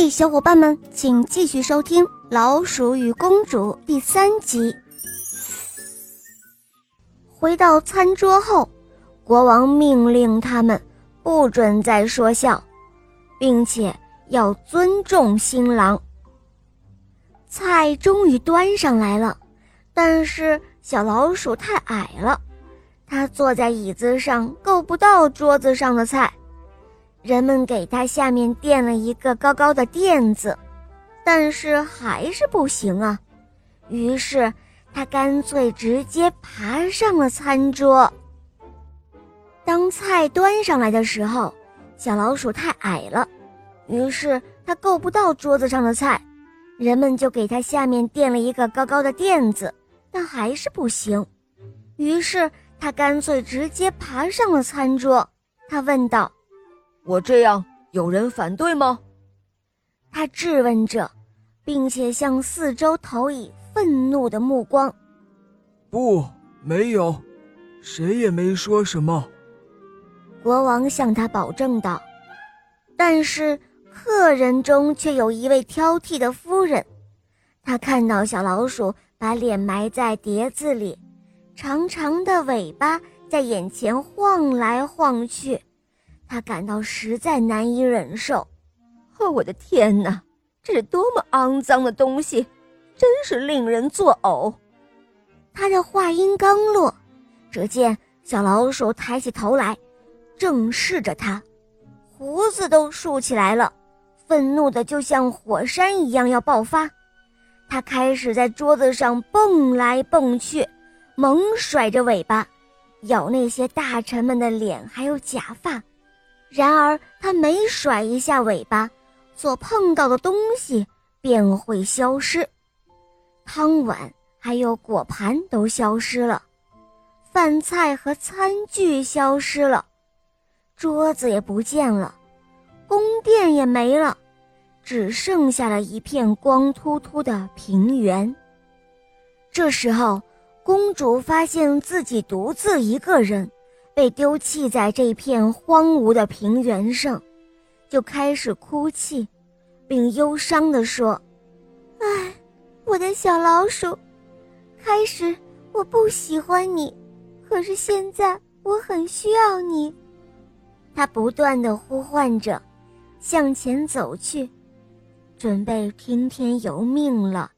嘿，小伙伴们，请继续收听《老鼠与公主》第三集。回到餐桌后，国王命令他们不准再说笑，并且要尊重新郎。菜终于端上来了，但是小老鼠太矮了，它坐在椅子上够不到桌子上的菜。人们给它下面垫了一个高高的垫子，但是还是不行啊。于是它干脆直接爬上了餐桌。当菜端上来的时候，小老鼠太矮了，于是它够不到桌子上的菜。人们就给它下面垫了一个高高的垫子，但还是不行。于是它干脆直接爬上了餐桌。他问道。我这样有人反对吗？他质问着，并且向四周投以愤怒的目光。不，没有，谁也没说什么。国王向他保证道。但是客人中却有一位挑剔的夫人，她看到小老鼠把脸埋在碟子里，长长的尾巴在眼前晃来晃去。他感到实在难以忍受，哦，我的天哪，这是多么肮脏的东西，真是令人作呕。他的话音刚落，只见小老鼠抬起头来，正视着他，胡子都竖起来了，愤怒的就像火山一样要爆发。他开始在桌子上蹦来蹦去，猛甩着尾巴，咬那些大臣们的脸还有假发。然而，他每甩一下尾巴，所碰到的东西便会消失，汤碗还有果盘都消失了，饭菜和餐具消失了，桌子也不见了，宫殿也没了，只剩下了一片光秃秃的平原。这时候，公主发现自己独自一个人。被丢弃在这片荒芜的平原上，就开始哭泣，并忧伤地说：“唉，我的小老鼠，开始我不喜欢你，可是现在我很需要你。”他不断地呼唤着，向前走去，准备听天由命了。